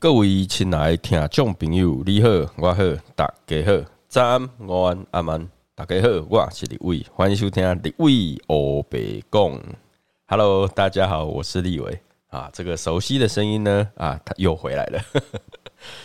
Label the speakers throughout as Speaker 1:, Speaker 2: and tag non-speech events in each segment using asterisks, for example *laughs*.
Speaker 1: 各位亲爱的听众朋友，你好，我好，大家好，早安、午安、阿曼，大家好，我是李伟，欢迎收听李伟欧北讲。Hello，大家好，我是李伟啊，这个熟悉的声音呢，啊，他又回来了。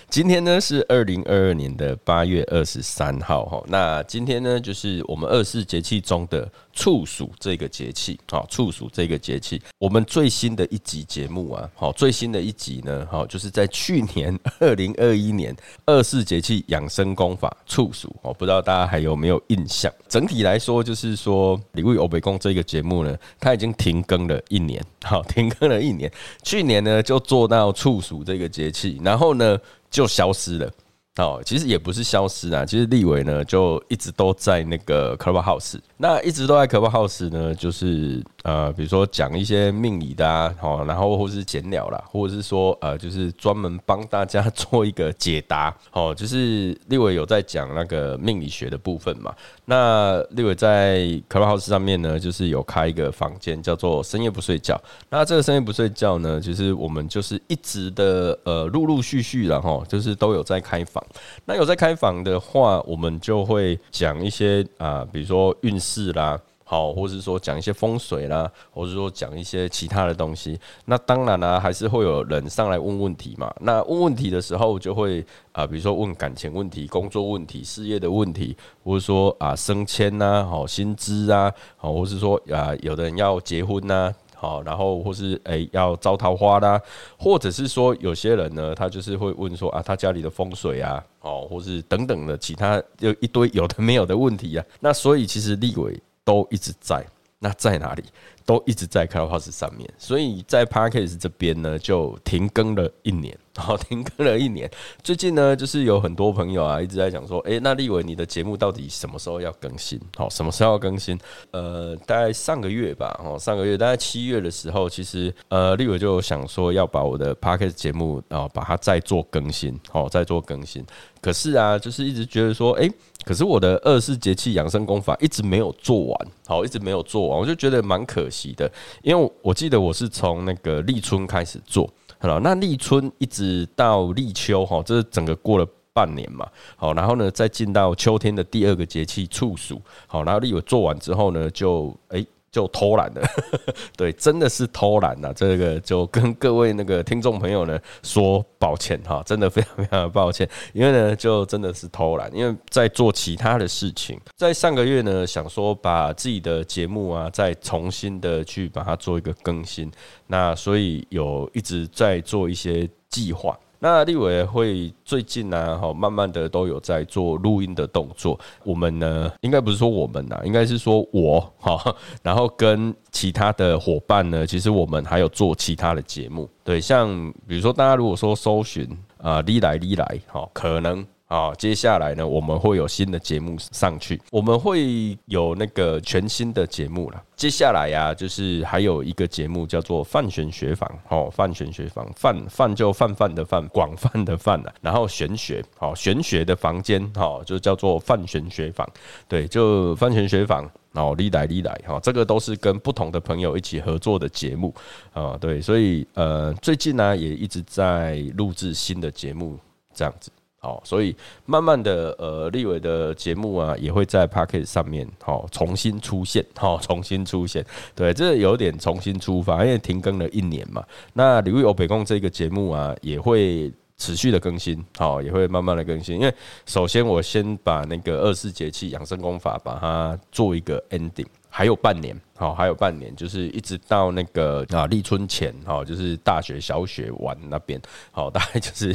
Speaker 1: 今天呢是二零二二年的八月二十三号哈，那今天呢就是我们二十四节气中的处暑这个节气，好处暑这个节气，我们最新的一集节目啊，好最新的一集呢，好就是在去年 *laughs* 二零二一年二十四节气养生功法处暑，哦，不知道大家还有没有印象？整体来说，就是说李卫欧北宫这个节目呢，它已经停更了一年，好停更了一年，去年呢就做到处暑这个节气，然后呢。就消失了。哦，其实也不是消失啊，其实立伟呢就一直都在那个 Club House，那一直都在 Club House 呢，就是呃，比如说讲一些命理的啊，好，然后或是闲聊啦，或者是说呃，就是专门帮大家 *laughs* 做一个解答，哦，就是立伟有在讲那个命理学的部分嘛。那立伟在 Clubhouse 上面呢，就是有开一个房间，叫做深夜不睡觉。那这个深夜不睡觉呢，其实我们就是一直的呃，陆陆续续然后就是都有在开房。那有在开房的话，我们就会讲一些啊，比如说运势啦。好，或是说讲一些风水啦，或是说讲一些其他的东西。那当然啦，还是会有人上来问问题嘛。那问问题的时候，就会啊，比如说问感情问题、工作问题、事业的问题，或者说啊升迁呐，好薪资啊，好，或是说啊有的人要结婚呐，好，然后或是诶要招桃花啦，或者是说有些人呢，他就是会问说啊，他家里的风水啊，哦，或是等等的其他有一堆有的没有的问题啊。那所以其实立委。都一直在，那在哪里？都一直在 Clubhouse 上面，所以在 Parkes 这边呢，就停更了一年，好，*laughs* 停更了一年。最近呢，就是有很多朋友啊，一直在讲说，哎，那立伟你的节目到底什么时候要更新？好，什么时候要更新？呃，大概上个月吧，哦，上个月大概七月的时候，其实呃，立伟就想说要把我的 Parkes 节目啊，把它再做更新，好，再做更新。可是啊，就是一直觉得说，哎。可是我的二十四节气养生功法一直没有做完，好，一直没有做完，我就觉得蛮可惜的。因为我记得我是从那个立春开始做，好了，那立春一直到立秋，哈，这是整个过了半年嘛，好，然后呢，再进到秋天的第二个节气处暑，好，然后立我做完之后呢，就哎。就偷懒了，*laughs* 对，真的是偷懒了。这个就跟各位那个听众朋友呢说抱歉哈，真的非常非常的抱歉，因为呢就真的是偷懒，因为在做其他的事情。在上个月呢，想说把自己的节目啊再重新的去把它做一个更新，那所以有一直在做一些计划。那立委会最近呢，哈，慢慢的都有在做录音的动作。我们呢，应该不是说我们呐，应该是说我哈，然后跟其他的伙伴呢，其实我们还有做其他的节目。对，像比如说大家如果说搜寻啊，立来立来，哈，可能。啊，接下来呢，我们会有新的节目上去，我们会有那个全新的节目了。接下来呀，就是还有一个节目叫做范玄学坊，哦，范玄学坊，范范就泛泛的泛，广泛的泛了，然后玄学，好，玄学的房间，哦，就叫做范玄学坊，对，就范玄学坊，哦，历来历来，哈，这个都是跟不同的朋友一起合作的节目，啊，对，所以呃，最近呢，也一直在录制新的节目，这样子。好，所以慢慢的，呃，立伟的节目啊，也会在 p a c k e t 上面，好，重新出现，好，*laughs* 重新出现，对，这有点重新出发，因为停更了一年嘛。那李伟欧北贡这个节目啊，也会持续的更新，好，也会慢慢的更新。因为首先我先把那个二十四节气养生功法，把它做一个 ending，还有半年。好，还有半年，就是一直到那个啊立春前，哈，就是大学小学完那边，好，大概就是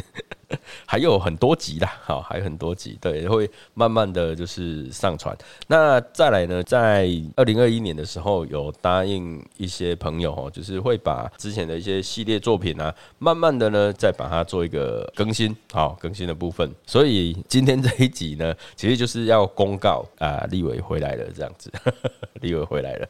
Speaker 1: *laughs* 还有很多集啦，好，还有很多集，对，会慢慢的就是上传。那再来呢，在二零二一年的时候，有答应一些朋友，哦，就是会把之前的一些系列作品啊，慢慢的呢，再把它做一个更新，好，更新的部分。所以今天这一集呢，其实就是要公告啊，立伟回来了，这样子，*laughs* 立伟回来了。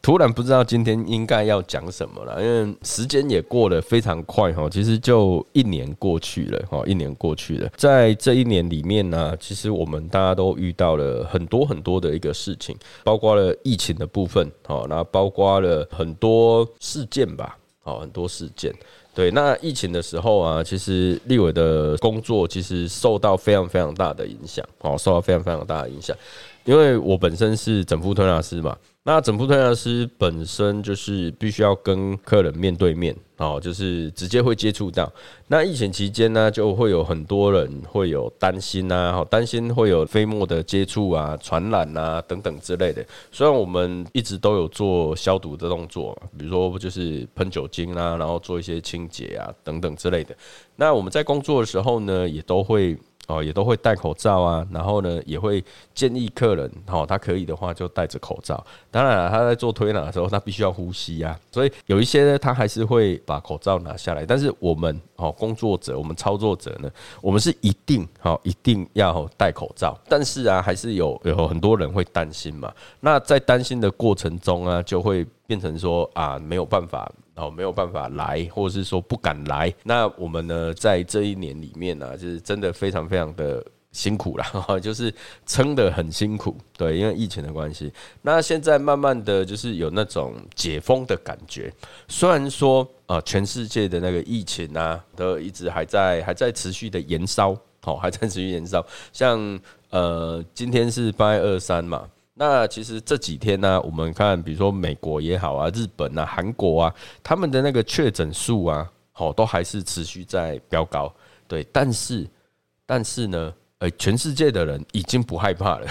Speaker 1: 突然不知道今天应该要讲什么了，因为时间也过得非常快哈，其实就一年过去了哈，一年过去了，在这一年里面呢，其实我们大家都遇到了很多很多的一个事情，包括了疫情的部分，好，那包括了很多事件吧。哦，很多事件。对，那疫情的时候啊，其实立伟的工作其实受到非常非常大的影响，哦，受到非常非常大的影响，因为我本身是整副推拿师嘛。那整副推拿师本身就是必须要跟客人面对面，哦，就是直接会接触到。那疫情期间呢，就会有很多人会有担心啊，好担心会有飞沫的接触啊、传染啊等等之类的。虽然我们一直都有做消毒的动作，比如说就是喷酒精啊，然后做一些清洁啊等等之类的。那我们在工作的时候呢，也都会。哦，也都会戴口罩啊，然后呢，也会建议客人，哦，他可以的话就戴着口罩。当然了，他在做推拿的时候，他必须要呼吸啊，所以有一些呢，他还是会把口罩拿下来。但是我们哦，工作者，我们操作者呢，我们是一定好一定要戴口罩。但是啊，还是有有很多人会担心嘛。那在担心的过程中啊，就会变成说啊，没有办法。哦，没有办法来，或者是说不敢来。那我们呢，在这一年里面呢，就是真的非常非常的辛苦了，*laughs* 就是撑得很辛苦。对，因为疫情的关系。那现在慢慢的就是有那种解封的感觉。虽然说啊，全世界的那个疫情啊，都一直还在还在持续的延烧，好，还在持续延烧。像呃，今天是八月二三嘛。那其实这几天呢，我们看，比如说美国也好啊，日本啊，韩国啊，他们的那个确诊数啊，好，都还是持续在飙高。对，但是，但是呢，呃，全世界的人已经不害怕了，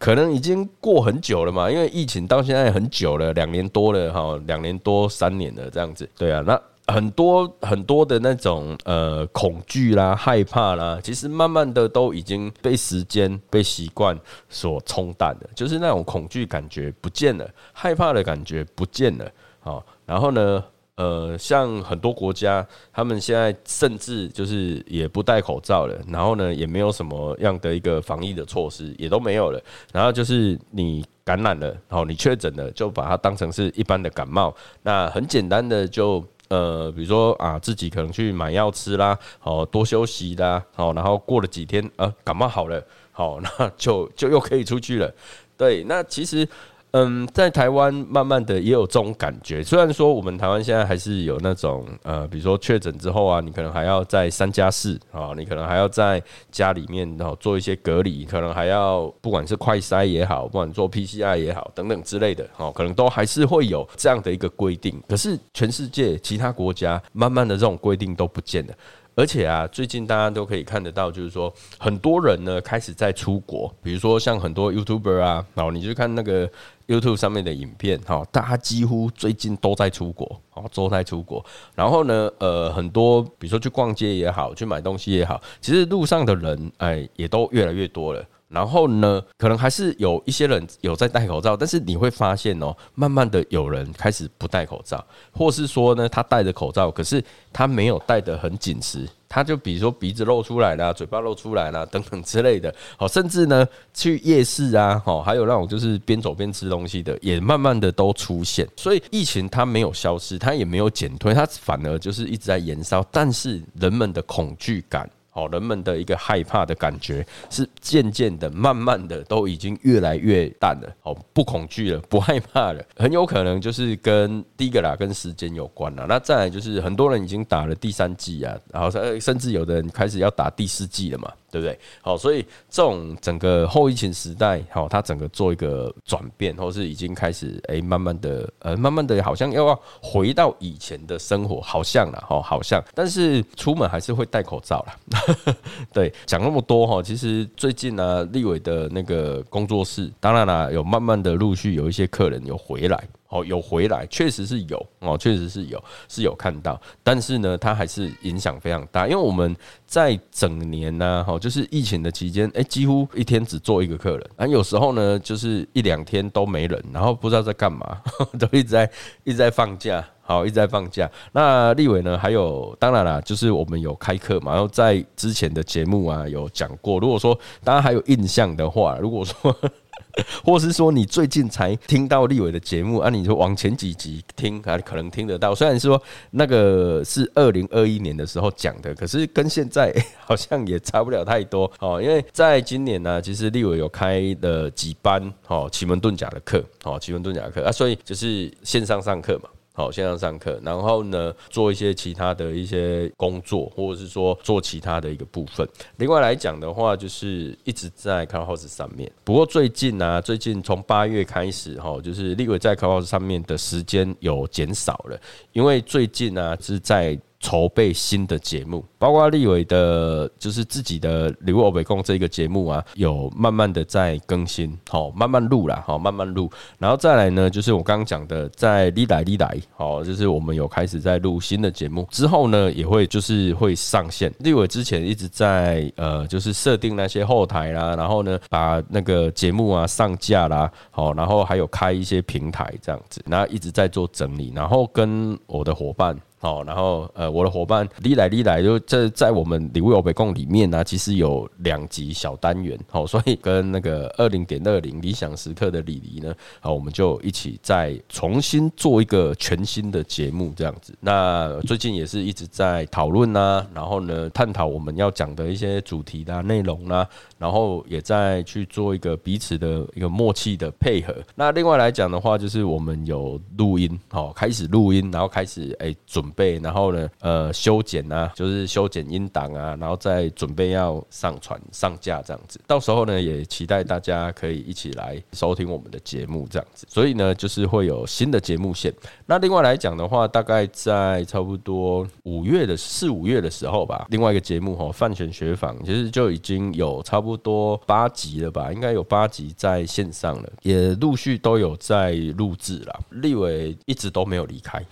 Speaker 1: 可能已经过很久了嘛，因为疫情到现在很久了，两年多了哈，两年多三年了这样子。对啊，那。很多很多的那种呃恐惧啦、害怕啦，其实慢慢的都已经被时间、被习惯所冲淡了，就是那种恐惧感觉不见了，害怕的感觉不见了。好，然后呢，呃，像很多国家，他们现在甚至就是也不戴口罩了，然后呢，也没有什么样的一个防疫的措施，也都没有了。然后就是你感染了，然后你确诊了，就把它当成是一般的感冒，那很简单的就。呃，比如说啊，自己可能去买药吃啦，好多休息啦，好，然后过了几天，呃，感冒好了，好，那就就又可以出去了。对，那其实。嗯，在台湾慢慢的也有这种感觉。虽然说我们台湾现在还是有那种呃，比如说确诊之后啊，你可能还要在三加四啊，你可能还要在家里面然后做一些隔离，可能还要不管是快筛也好，不管做 PCR 也好等等之类的，哦，可能都还是会有这样的一个规定。可是全世界其他国家慢慢的这种规定都不见了。而且啊，最近大家都可以看得到，就是说很多人呢开始在出国，比如说像很多 YouTuber 啊，然后你去看那个 YouTube 上面的影片，哈，大家几乎最近都在出国，哦，都在出国。然后呢，呃，很多比如说去逛街也好，去买东西也好，其实路上的人哎也都越来越多了。然后呢，可能还是有一些人有在戴口罩，但是你会发现哦，慢慢的有人开始不戴口罩，或是说呢，他戴着口罩，可是他没有戴得很紧实，他就比如说鼻子露出来了，嘴巴露出来了等等之类的。好，甚至呢，去夜市啊，好，还有那种就是边走边吃东西的，也慢慢的都出现。所以疫情它没有消失，它也没有减退，它反而就是一直在延烧。但是人们的恐惧感。哦，人们的一个害怕的感觉是渐渐的、慢慢的都已经越来越淡了。哦，不恐惧了，不害怕了，*laughs* 很有可能就是跟第一个啦，跟时间有关了。那再来就是很多人已经打了第三季啊，然后甚至有的人开始要打第四季了嘛。对不对？好，所以这种整个后疫情时代，好，它整个做一个转变，或是已经开始，哎，慢慢的，呃，慢慢的，好像又要回到以前的生活，好像了，哈，好像，但是出门还是会戴口罩了。*laughs* *laughs* 对，讲那么多哈，其实最近呢，立伟的那个工作室，当然啦，有慢慢的陆续有一些客人有回来。哦，有回来，确实是有哦，确实是有，是有看到，但是呢，它还是影响非常大，因为我们在整年呢，哈，就是疫情的期间，哎，几乎一天只做一个客人，啊，有时候呢，就是一两天都没人，然后不知道在干嘛，*laughs* 都一直在一直在放假，好，一直在放假。那立伟呢，还有，当然啦，就是我们有开课嘛，然后在之前的节目啊有讲过，如果说大家还有印象的话，如果说。*laughs* 或是说你最近才听到立伟的节目啊？你说往前几集听啊，可能听得到。虽然说那个是二零二一年的时候讲的，可是跟现在 *laughs* 好像也差不了太多哦。因为在今年呢，其实立伟有开了几班哦奇门遁甲的课哦奇门遁甲的课啊，所以就是线上上课嘛。好，线上上课，然后呢，做一些其他的一些工作，或者是说做其他的一个部分。另外来讲的话，就是一直在 Clubhouse 上面。不过最近呢，最近从八月开始哈，就是立伟在 Clubhouse 上面的时间有减少了，因为最近呢是在。筹备新的节目，包括立伟的，就是自己的《礼物欧北共》这个节目啊，有慢慢的在更新，好，慢慢录啦，好，慢慢录，然后再来呢，就是我刚刚讲的，在立来立来，好，就是我们有开始在录新的节目，之后呢，也会就是会上线。立伟之前一直在呃，就是设定那些后台啦，然后呢，把那个节目啊上架啦，好，然后还有开一些平台这样子，然后一直在做整理，然后跟我的伙伴。好，然后呃，我的伙伴历来历来就这在我们礼物有北共里面呢，其实有两集小单元，好，所以跟那个二零点二零理想时刻的李黎呢，好，我们就一起再重新做一个全新的节目这样子。那最近也是一直在讨论呐，然后呢，探讨我们要讲的一些主题的内容啦，然后也在去做一个彼此的一个默契的配合。那另外来讲的话，就是我们有录音，好，开始录音，然后开始哎准。备，然后呢，呃，修剪啊，就是修剪音档啊，然后再准备要上传上架这样子。到时候呢，也期待大家可以一起来收听我们的节目这样子。所以呢，就是会有新的节目线。那另外来讲的话，大概在差不多五月的四五月的时候吧，另外一个节目哈，范全学坊其实就已经有差不多八集了吧，应该有八集在线上了，也陆续都有在录制了。立伟一直都没有离开，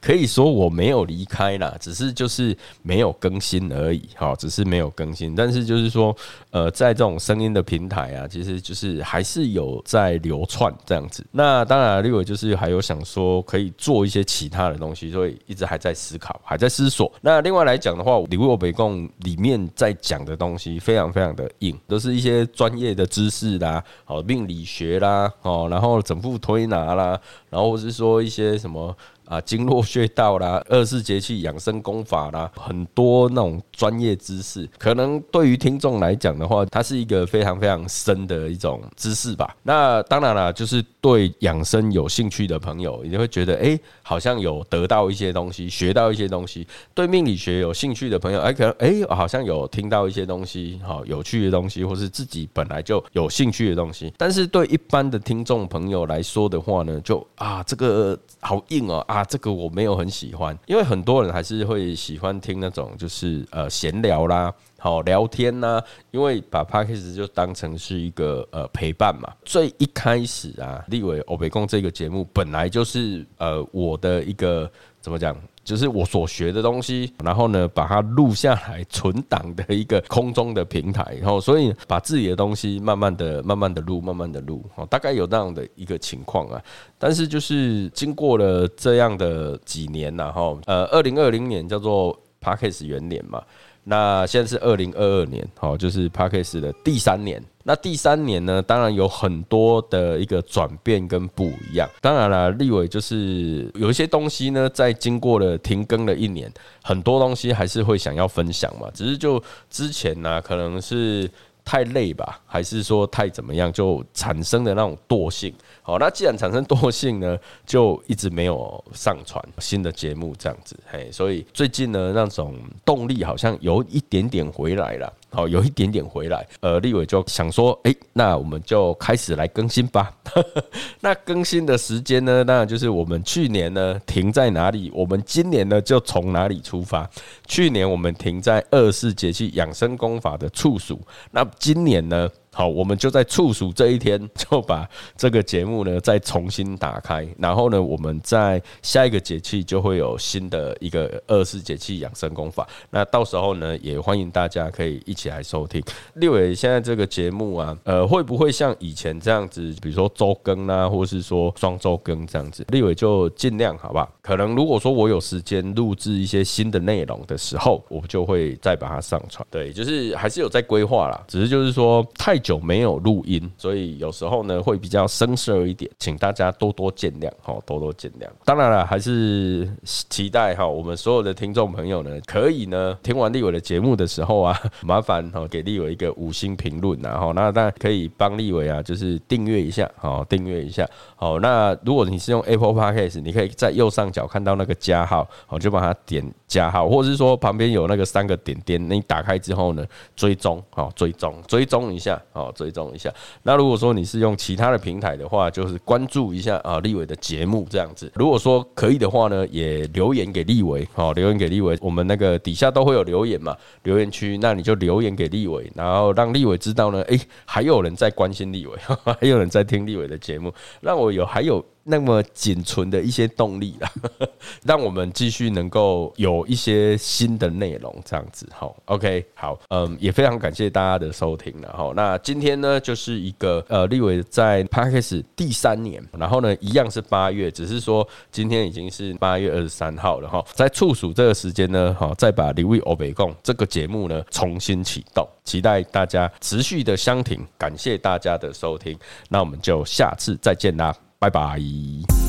Speaker 1: 可。可以说我没有离开啦，只是就是没有更新而已，哈，只是没有更新。但是就是说，呃，在这种声音的平台啊，其实就是还是有在流窜这样子。那当然，另外就是还有想说可以做一些其他的东西，所以一直还在思考，还在思索。那另外来讲的话，礼物北共里面在讲的东西非常非常的硬，都是一些专业的知识啦，好命理学啦，哦，然后整副推拿啦，然后是说一些什么。啊，经络穴道啦，*laughs* 二十四节气养生功法啦，很多那种专业知识，可能对于听众来讲的话，它是一个非常非常深的一种知识吧。那当然了，就是对养生有兴趣的朋友，你会觉得，哎，好像有得到一些东西，学到一些东西。对命理学有兴趣的朋友，哎，可能哎，好像有听到一些东西，好有趣的东西，或是自己本来就有兴趣的东西。但是对一般的听众朋友来说的话呢，就啊，这个好硬哦。啊，这个我没有很喜欢，因为很多人还是会喜欢听那种就是呃闲聊啦，好聊天啦，因为把 p a c k a g e 就当成是一个呃陪伴嘛。最一开始啊，立伟欧北贡这个节目本来就是呃我的一个怎么讲？就是我所学的东西，然后呢，把它录下来存档的一个空中的平台，然后所以把自己的东西慢慢的、慢慢的录、慢慢的录，哦，大概有那样的一个情况啊。但是就是经过了这样的几年，然后呃，二零二零年叫做 Parkes 元年嘛。那现在是二零二二年，好，就是 Parkes 的第三年。那第三年呢，当然有很多的一个转变跟不一样。当然了，立伟就是有一些东西呢，在经过了停更了一年，很多东西还是会想要分享嘛。只是就之前呢，可能是。太累吧，还是说太怎么样，就产生的那种惰性。好，那既然产生惰性呢，就一直没有上传新的节目这样子。嘿，所以最近呢，那种动力好像有一点点回来了。好，有一点点回来。呃，立伟就想说，哎，那我们就开始来更新吧。*laughs* 那更新的时间呢，当然就是我们去年呢停在哪里，我们今年呢就从哪里出发。去年我们停在二四节气养生功法的处暑，那今年呢？好，我们就在处暑这一天 *laughs* 就把这个节目呢再重新打开，然后呢，我们在下一个节气就会有新的一个二四节气养生功法。那到时候呢，也欢迎大家可以一起来收听。六伟现在这个节目啊，呃，会不会像以前这样子，比如说周更啊，或是说双周更这样子？六伟就尽量好吧。可能如果说我有时间录制一些新的内容的时候，我就会再把它上传。对，就是还是有在规划啦，只是就是说太。久没有录音，所以有时候呢会比较生涩一点，请大家多多见谅哈，多多见谅。当然了，还是期待哈，我们所有的听众朋友呢，可以呢听完立伟的节目的时候啊，*laughs* 麻烦哈给立伟一个五星评论，然后那当然可以帮立伟啊，就是订阅一下，好订阅一下。好，那如果你是用 Apple Podcast，你可以在右上角看到那个加号，好就把它点加号，或者是说旁边有那个三个点点，你打开之后呢，追踪好追踪追踪一下，好追踪一下。那如果说你是用其他的平台的话，就是关注一下啊立伟的节目这样子。如果说可以的话呢，也留言给立伟，好留言给立伟，我们那个底下都会有留言嘛，留言区，那你就留言给立伟，然后让立伟知道呢，诶，还有人在关心立伟，*laughs* 还有人在听立伟的节目，让我有还有。那么仅存的一些动力啦，*laughs* 让我们继续能够有一些新的内容，这样子哈，OK，好，嗯，也非常感谢大家的收听了哈。那今天呢，就是一个呃，立伟在 p a r k e 第三年，然后呢，一样是八月，只是说今天已经是八月二十三号了哈。在处暑这个时间呢，哈，再把立伟欧北贡这个节目呢重新启动，期待大家持续的相挺，感谢大家的收听，那我们就下次再见啦。拜拜。